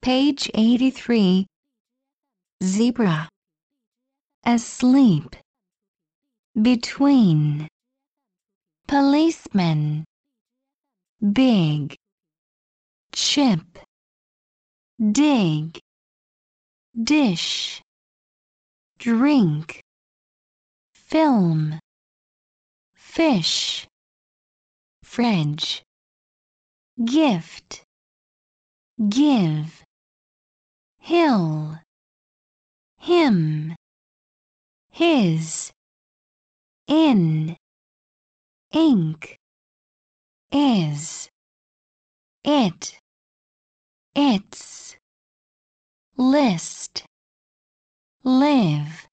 Page 83. Zebra. Asleep. Between. Policeman. Big. Chip. Dig. Dish. Drink. Film. Fish. Fridge. Gift. Give. Hill. Him. His. In. Ink. Is. It. Its. List. Live.